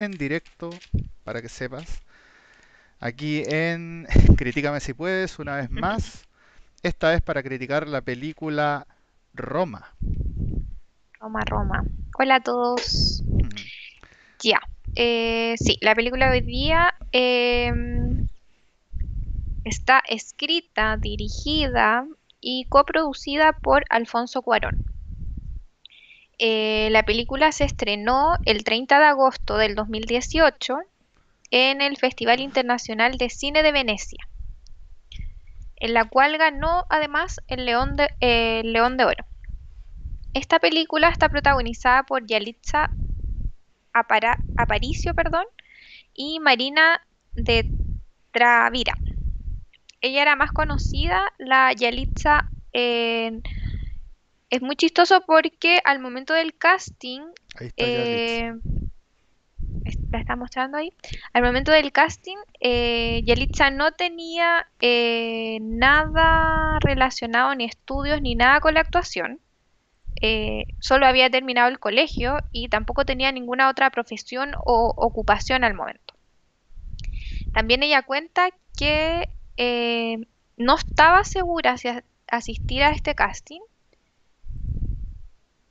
en directo, para que sepas. Aquí en Critícame si puedes, una vez más. Esta vez para criticar la película Roma. Roma, Roma. Hola a todos. Ya. Eh, sí, la película de hoy día em, está escrita, dirigida y coproducida por Alfonso Cuarón. Eh, la película se estrenó el 30 de agosto del 2018 en el Festival Internacional de Cine de Venecia, en la cual ganó además el León de, eh, Oro. Esta película está protagonizada por Yalitza Aparicio, perdón, y Marina de Travira. Ella era más conocida, la Yalitza, en- es muy chistoso porque al momento del casting, Ahí está eh, la está mostrando ahí, al momento del casting, eh, Yalitza no tenía eh, nada relacionado, ni estudios, ni nada con la actuación. Eh, solo había terminado el colegio y tampoco tenía ninguna otra profesión o ocupación al momento. También ella cuenta que eh, no estaba segura si asistir a este casting,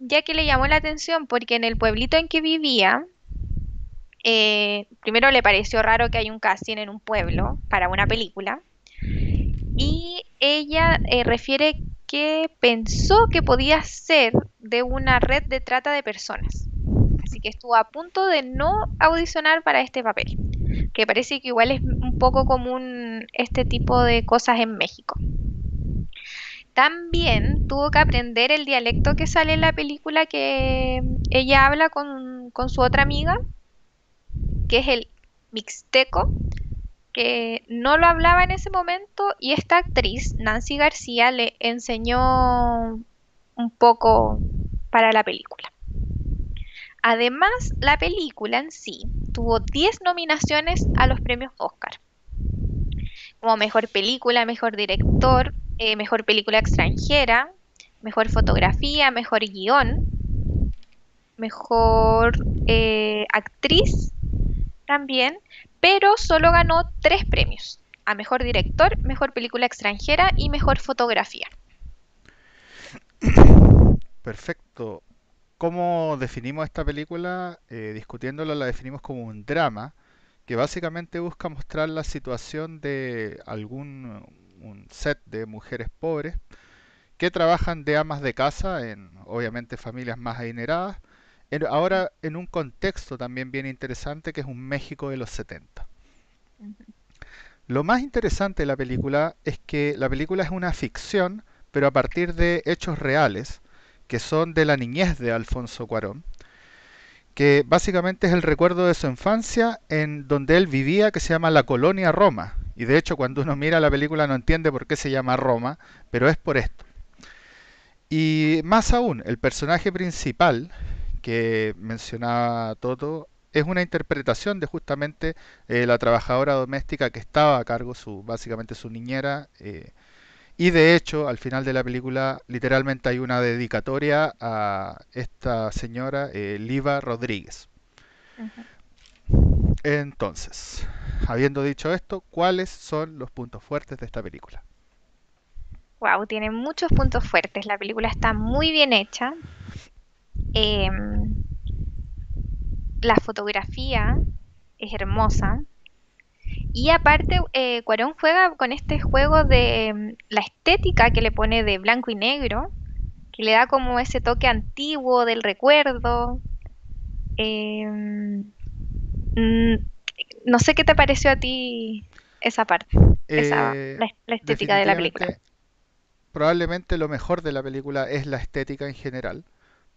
ya que le llamó la atención porque en el pueblito en que vivía, eh, primero le pareció raro que hay un casting en un pueblo para una película, y ella eh, refiere que pensó que podía ser de una red de trata de personas. Así que estuvo a punto de no audicionar para este papel, que parece que igual es un poco común este tipo de cosas en México. También tuvo que aprender el dialecto que sale en la película que ella habla con, con su otra amiga, que es el mixteco, que no lo hablaba en ese momento y esta actriz, Nancy García, le enseñó un poco para la película. Además, la película en sí tuvo 10 nominaciones a los premios Oscar, como mejor película, mejor director, eh, mejor película extranjera, mejor fotografía, mejor guion, mejor eh, actriz también, pero solo ganó tres premios, a mejor director, mejor película extranjera y mejor fotografía. Perfecto. ¿Cómo definimos esta película? Eh, discutiéndola la definimos como un drama que básicamente busca mostrar la situación de algún un set de mujeres pobres que trabajan de amas de casa en obviamente familias más adineradas, en- ahora en un contexto también bien interesante que es un México de los 70. Lo más interesante de la película es que la película es una ficción, pero a partir de hechos reales, que son de la niñez de Alfonso Cuarón, que básicamente es el recuerdo de su infancia en donde él vivía, que se llama la colonia Roma. Y de hecho, cuando uno mira la película no entiende por qué se llama Roma, pero es por esto. Y más aún, el personaje principal que mencionaba Toto es una interpretación de justamente eh, la trabajadora doméstica que estaba a cargo, su, básicamente su niñera. eh, y de hecho, al final de la película, literalmente hay una dedicatoria a esta señora, eh, Liva Rodríguez. Ujú. Entonces, habiendo dicho esto, ¿cuáles son los puntos fuertes de esta película? Wow, tiene muchos puntos fuertes. La película está muy bien hecha. Em, la fotografía es hermosa. Y aparte, eh, Cuarón juega con este juego de em, la estética que le pone de blanco y negro, que le da como ese toque antiguo del recuerdo. Em, mm, no sé qué te pareció a ti esa parte, esa, Eh, la, la estética de la película. probablemente lo mejor de la película es la estética en general.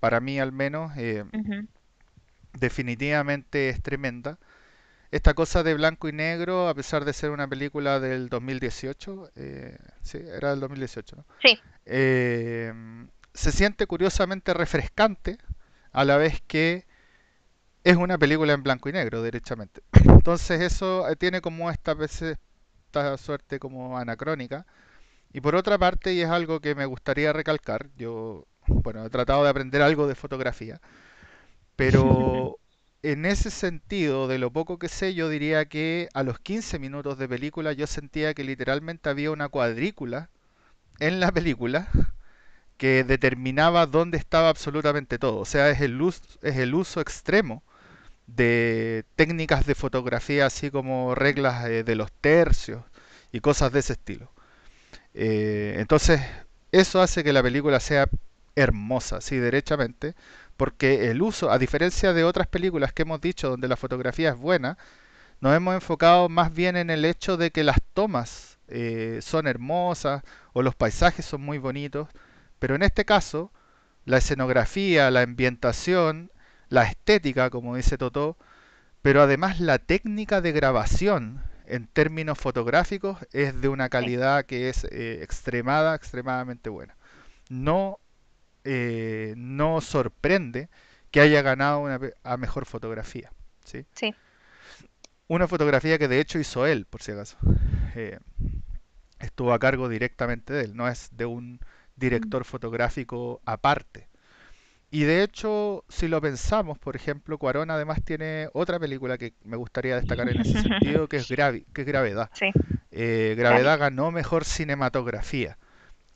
Para mí al menos, eh, definitivamente es tremenda. Esta cosa de blanco y negro, a pesar de ser una película del 2018, eh, sí, era del 2018, ¿no? Sí. Se siente curiosamente refrescante a la vez que es una película en blanco y negro, derechamente. Entonces eso eh, tiene como esta, veces- esta suerte como anacrónica. Y por otra parte, y es algo que me gustaría recalcar, yo, bueno, he tratado de aprender algo de fotografía, pero en ese sentido, de lo poco que sé, yo diría que a los 15 minutos de película yo sentía que literalmente había una cuadrícula en la película que determinaba dónde estaba absolutamente todo. O sea, es el uso, es el uso extremo de técnicas de fotografía, así como reglas eh, de los tercios y cosas de ese estilo. Eh, entonces, eso hace que la película sea hermosa, sí, derechamente, porque el uso, a diferencia de otras películas que hemos dicho donde la fotografía es buena, nos hemos enfocado más bien en el hecho de que las tomas eh, son hermosas o los paisajes son muy bonitos, pero en este caso, la escenografía, la ambientación, la estética, como dice Totó, pero además la técnica de grabación en términos fotográficos es de una calidad que es eh, extremada, extremadamente buena. No, eh, no sorprende que haya ganado una a mejor fotografía. ¿sí? Sí. Una fotografía que de hecho hizo él, por si acaso. Eh, estuvo a cargo directamente de él, no es de un director fotográfico aparte. Y de hecho, si lo pensamos, por ejemplo, Cuarón además tiene otra película que me gustaría destacar en ese sentido, que es, Gravi, que es Gravedad. Sí. Eh, Gravedad ganó mejor cinematografía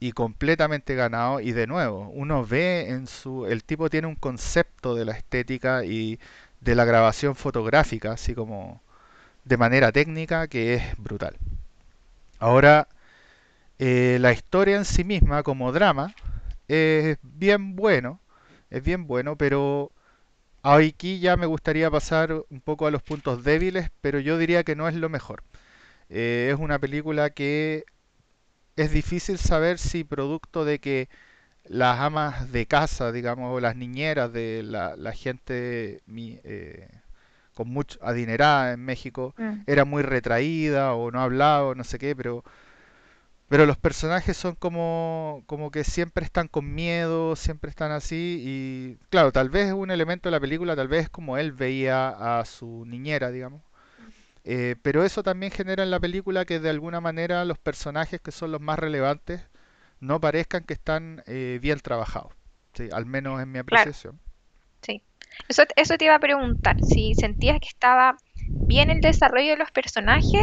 y completamente ganado. Y de nuevo, uno ve en su... El tipo tiene un concepto de la estética y de la grabación fotográfica, así como de manera técnica, que es brutal. Ahora, eh, la historia en sí misma como drama es bien bueno, es bien bueno, pero aquí ya me gustaría pasar un poco a los puntos débiles, pero yo diría que no es lo mejor. Eh, es una película que es difícil saber si producto de que las amas de casa, digamos, o las niñeras de la, la gente mi- eh, con mucho adinerada en México Mm, era muy retraída o no hablaba o no sé qué, pero pero los personajes son como, como que siempre están con miedo, siempre están así y claro, tal vez es un elemento de la película, tal vez es como él veía a su niñera, digamos. Eh, pero eso también genera en la película que de alguna manera los personajes que son los más relevantes no parezcan que están eh, bien trabajados. Sí, al menos en mi claro, apreciación. sí. Eso, eso te iba a preguntar, si sentías que estaba bien el desarrollo de los personajes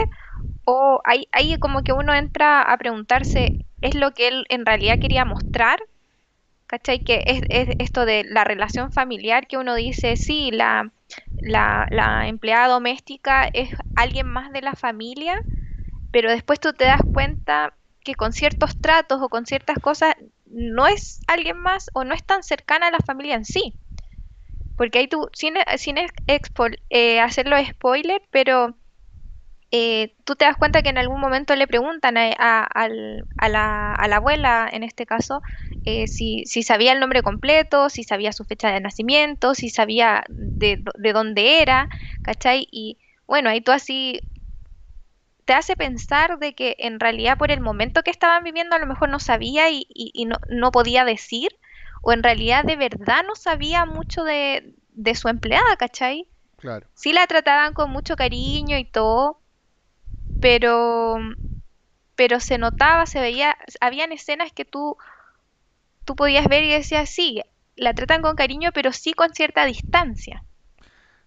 o ahí, como que uno entra a preguntarse, ¿es lo que él en realidad quería mostrar? ¿Cachai? Que es, es esto de la relación familiar que uno dice, sí, la, la, la empleada doméstica es alguien más de la familia, pero después tú te das cuenta que con ciertos tratos o con ciertas cosas no es alguien más o no es tan cercana a la familia en sí. Porque ahí tú, sin, sin expo- eh, hacerlo spoiler, pero eh, tú te das cuenta que en algún momento le preguntan a, a- a la, a la abuela, en este caso, eh, si, si sabía el nombre completo, si sabía su fecha de nacimiento, si sabía de, de dónde era, ¿cachai? Y bueno, ahí tú así te hace pensar de que en realidad por el momento que estaban viviendo a lo mejor no sabía y, y- y no, no podía decir, o en realidad de verdad no sabía mucho de, de su empleada, ¿cachai? Claro. Sí la trataban con mucho cariño y todo, pero, pero se notaba, se veía, habían escenas que tú, tú podías ver y decías, sí, la tratan con cariño, pero sí con cierta distancia.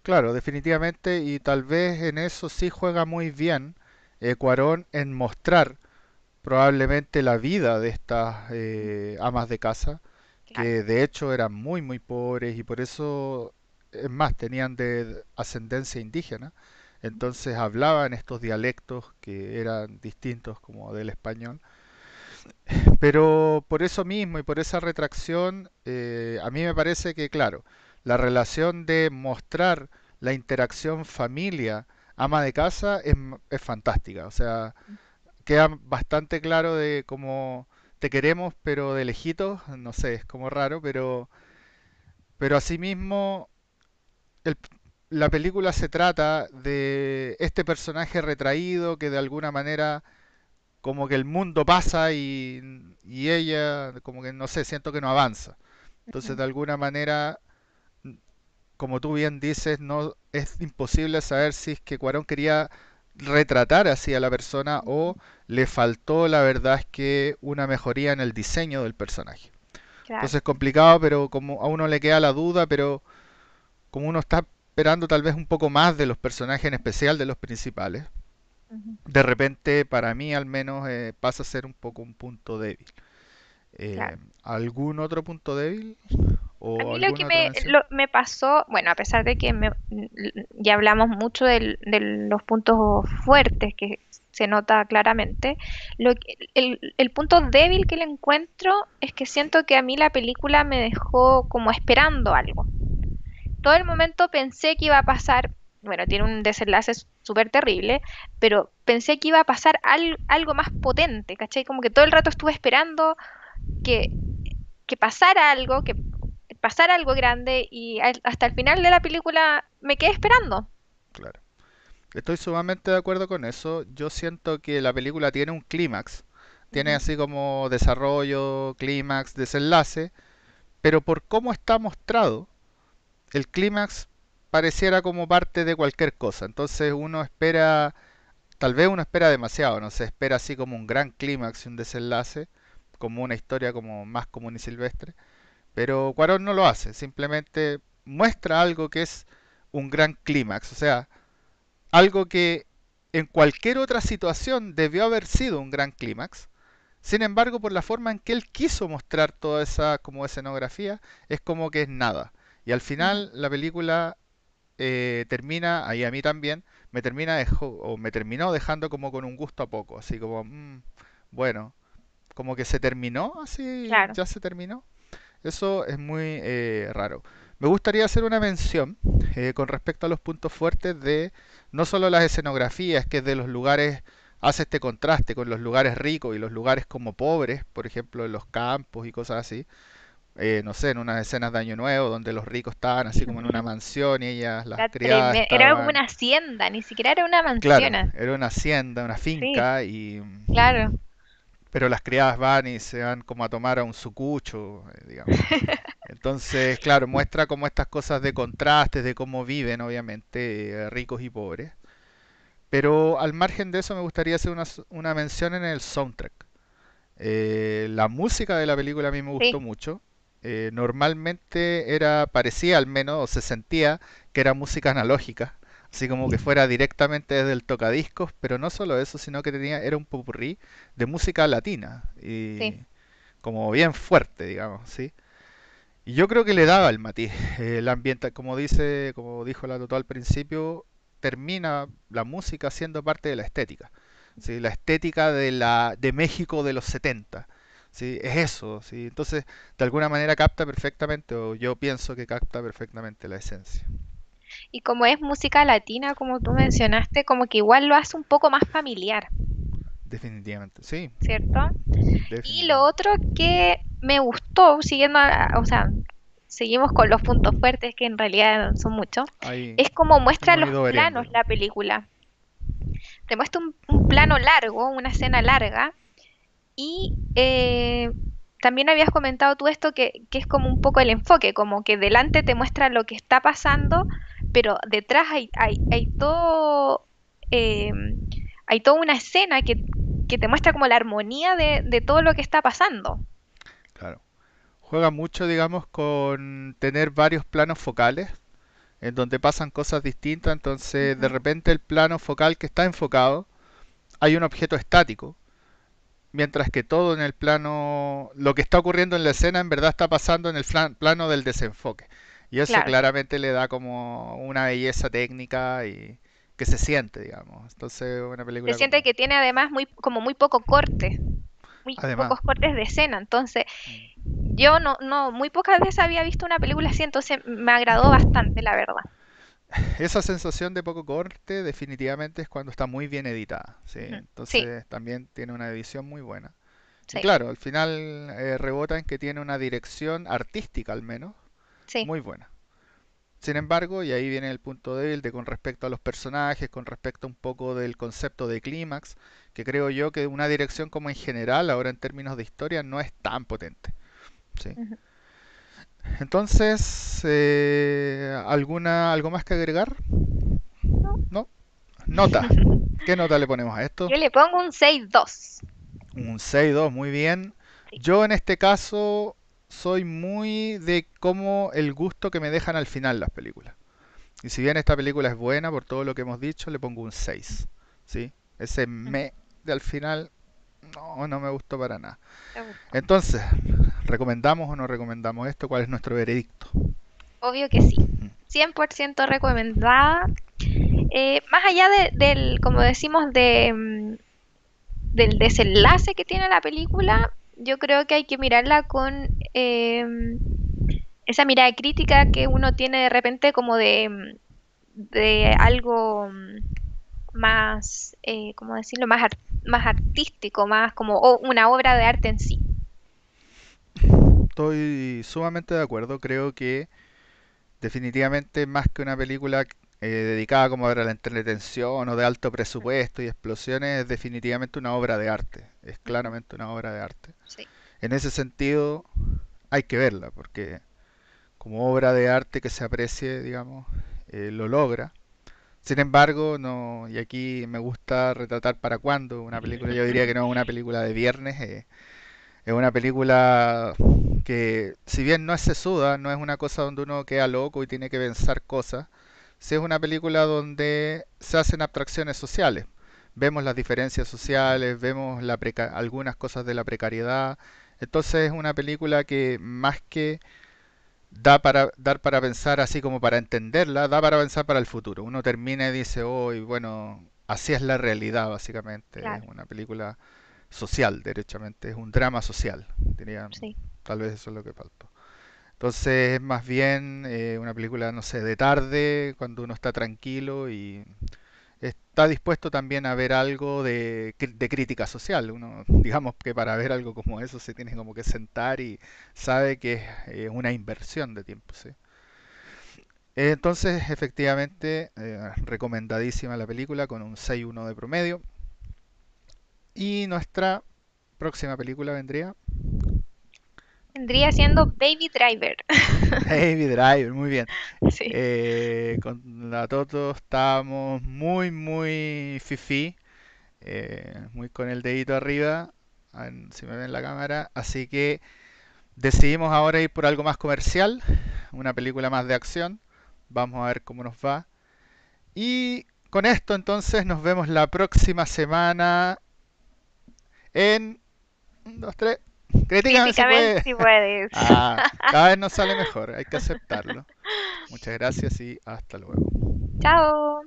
Claro, definitivamente, y tal vez en eso sí juega muy bien eh, Cuarón en mostrar probablemente la vida de estas eh, amas de casa, Claro. que de hecho eran muy, muy pobres y por eso, es más, tenían de ascendencia indígena, entonces hablaban estos dialectos que eran distintos como del español. Pero por eso mismo y por esa retracción, eh, a mí me parece que, claro, la relación de mostrar la interacción familia, ama de casa, es, es fantástica. O sea, queda bastante claro de cómo te queremos, pero de lejitos, no sé, es como raro, pero, pero asimismo el- la película se trata de este personaje retraído que de alguna manera como que el mundo pasa y, y ella como que no sé, siento que no avanza. Entonces de alguna manera, como tú bien dices, no es imposible saber si es que Cuarón quería retratar así a la persona o le faltó la verdad es que una mejoría en el diseño del personaje. Claro. Entonces es complicado, pero como a uno le queda la duda, pero como uno está esperando tal vez un poco más de los personajes, en especial de los principales, de repente, para mí al menos, eh, pasa a ser un poco un punto débil. Eh, claro. ¿algún otro punto débil A o mí lo que me, lo- me pasó, bueno, a pesar de que me- ya hablamos mucho de los puntos fuertes que se nota claramente, lo que- el, el punto débil que le encuentro es que siento que a mí la película me dejó como esperando algo. Todo el momento pensé que iba a pasar, bueno, tiene un desenlace súper terrible, pero pensé que iba a pasar al- algo más potente, ¿cachai? Como que todo el rato estuve esperando que, que pasara algo, que pasara algo grande y al- hasta el final de la película me quedé esperando. Claro. Estoy sumamente de acuerdo con eso. Yo siento que la película tiene un clímax. Tiene así como desarrollo, clímax, desenlace, pero por cómo está mostrado, el clímax pareciera como parte de cualquier cosa. Entonces uno espera, tal vez uno espera demasiado, no se espera así como un gran clímax y un desenlace, como una historia como más común y silvestre. Pero Cuarón no lo hace, simplemente muestra algo que es un gran clímax, o sea, algo que en cualquier otra situación debió haber sido un gran clímax. Sin embargo, por la forma en que él quiso mostrar toda esa como escenografía, es como que es nada. Y al final la película eh, termina, ahí a mí también, me termina dejo, o me terminó dejando como con un gusto a poco, así como, mm, bueno, como que se terminó, así Claro, ya se terminó. Eso es muy eh, raro. Me gustaría hacer una mención eh, con respecto a los puntos fuertes de no solo las escenografías, que de los lugares hace este contraste con los lugares ricos y los lugares como pobres, por ejemplo, en los campos y cosas así. Eh, no sé, en unas escenas de Año Nuevo donde los ricos estaban así como en una mansión y ellas, las criadas era como una hacienda, ni siquiera era una mansión. Claro, era una hacienda, una Sí, finca y claro. pero las criadas van y se van como a tomar a un sucucho, eh, digamos. Entonces, claro, muestra como estas cosas de contrastes, de cómo viven, obviamente, eh, ricos y pobres. Pero al margen de eso, me gustaría hacer una, una mención en el soundtrack. Eh, la música de la película a mí me gustó Sí, mucho. Eh, normalmente era, parecía al menos, o se sentía que era música analógica, así como que fuera directamente desde el tocadiscos, pero no solo eso, sino que tenía, era un popurrí de música latina sí. y como bien fuerte, digamos, ¿sí? Y yo creo que le daba el matiz. Eh, el ambiente, como dice, como dijo la Totó al principio, termina la música siendo parte de la estética. ¿sí? La estética de la de México de los 70. ¿Sí? Es eso. ¿sí? Entonces, de alguna manera capta perfectamente, o yo pienso que capta perfectamente la esencia. Y como es música latina, como tú mencionaste, como que igual lo hace un poco más familiar, Definitivamente, sí, ¿cierto? Y lo otro que me gustó, siguiendo, a- o sea, seguimos con los puntos fuertes, que en realidad son muchos, Ahí es como muestra los planos la película. Te muestra un, un plano largo, una escena larga, y eh, también habías comentado tú esto que, que es como un poco el enfoque, como que delante te muestra lo que está pasando, pero detrás hay, hay, hay todo, eh, hay toda una escena que, que te muestra como la armonía de, de todo lo que está pasando. Claro. Juega mucho, digamos, con tener varios planos focales en donde pasan cosas distintas, entonces de repente el plano focal que está enfocado, hay un objeto estático, mientras que todo en el plano, lo que está ocurriendo en la escena en verdad está pasando en el plano del desenfoque. Y eso Claro, claramente le da como una belleza técnica y que se siente, digamos. Entonces, una se película siente como... que tiene además muy, como muy poco corte, muy Además, pocos cortes de escena, entonces mm, yo no, no, muy pocas veces había visto una película así, entonces me agradó bastante, la verdad. Esa sensación de poco corte definitivamente es cuando está muy bien editada, ¿sí? Entonces también tiene una edición muy buena. Y sí, claro, al final eh, rebota en que tiene una dirección artística al menos sí. muy buena. Sin embargo, y ahí viene el punto débil de con respecto a los personajes, con respecto un poco del concepto de clímax, que creo yo que una dirección como en general, ahora en términos de historia, no es tan potente. ¿sí? Entonces, eh, ¿alguna, ¿algo más que agregar? No. ¿No? Nota. ¿Qué nota le ponemos a esto? Yo le pongo un seis dos. Un 6-2, muy bien. Sí. Yo en este caso soy muy de cómo el gusto que me dejan al final las películas. Y si bien esta película es buena por todo lo que hemos dicho, le pongo un 6. ¿sí? Ese me de al final no, no me gustó para nada. Entonces, ¿recomendamos o no recomendamos esto? ¿Cuál es nuestro veredicto? Obvio que sí. 100% recomendada. Eh, más allá de- del, como decimos, de, mm, del desenlace que tiene la película, yo creo que hay que mirarla con em, esa mirada crítica que uno tiene de repente como de, mm, de algo mm, más, eh, ¿cómo decirlo? Más, ar- más artístico, más como una obra de arte en sí. Estoy sumamente de acuerdo. Creo que definitivamente más que una película eh, dedicada como a la entretención o de alto presupuesto y explosiones, es definitivamente una obra de arte. Es claramente una obra de arte. Sí, En ese sentido, hay que verla, porque como obra de arte que se aprecie, digamos, eh, lo logra. Sin embargo, no, y aquí me gusta retratar para cuándo una película, yo diría que no es una película de viernes, eh, es una película que si bien no es sesuda, no es una cosa donde uno queda loco y tiene que pensar cosas, sí es una película donde se hacen abstracciones sociales. Vemos las diferencias sociales, vemos la preca- algunas cosas de la precariedad. Entonces es una película que más que da para dar para pensar así como para entenderla, da para pensar para el futuro. Uno termina y dice, hoy, bueno, así es la realidad básicamente. Es una película social, derechamente, es un drama social, diría, sí. tal vez eso es lo que faltó. Entonces es más bien eh, una película, no sé, de tarde, cuando uno está tranquilo y está dispuesto también a ver algo de, de crítica social. Uno, digamos que para ver algo como eso se tiene como que sentar y sabe que es eh, una inversión de tiempo, ¿sí? Entonces, efectivamente, eh, recomendadísima la película con un 6-1 de promedio. Y nuestra próxima película vendría Vendría siendo Baby Driver. Baby Driver, muy bien. Sí. Eh, con la Toto estábamos muy, muy fifi, eh, muy con el dedito arriba, ver si me ven la cámara, así que decidimos ahora ir por algo más comercial, una película más de acción, vamos a ver cómo nos va. Y con esto entonces nos vemos la próxima semana en... Un, dos, tres. Critícame si puedes. Ah, cada vez nos sale mejor, hay que aceptarlo. Muchas gracias y hasta luego. Chao.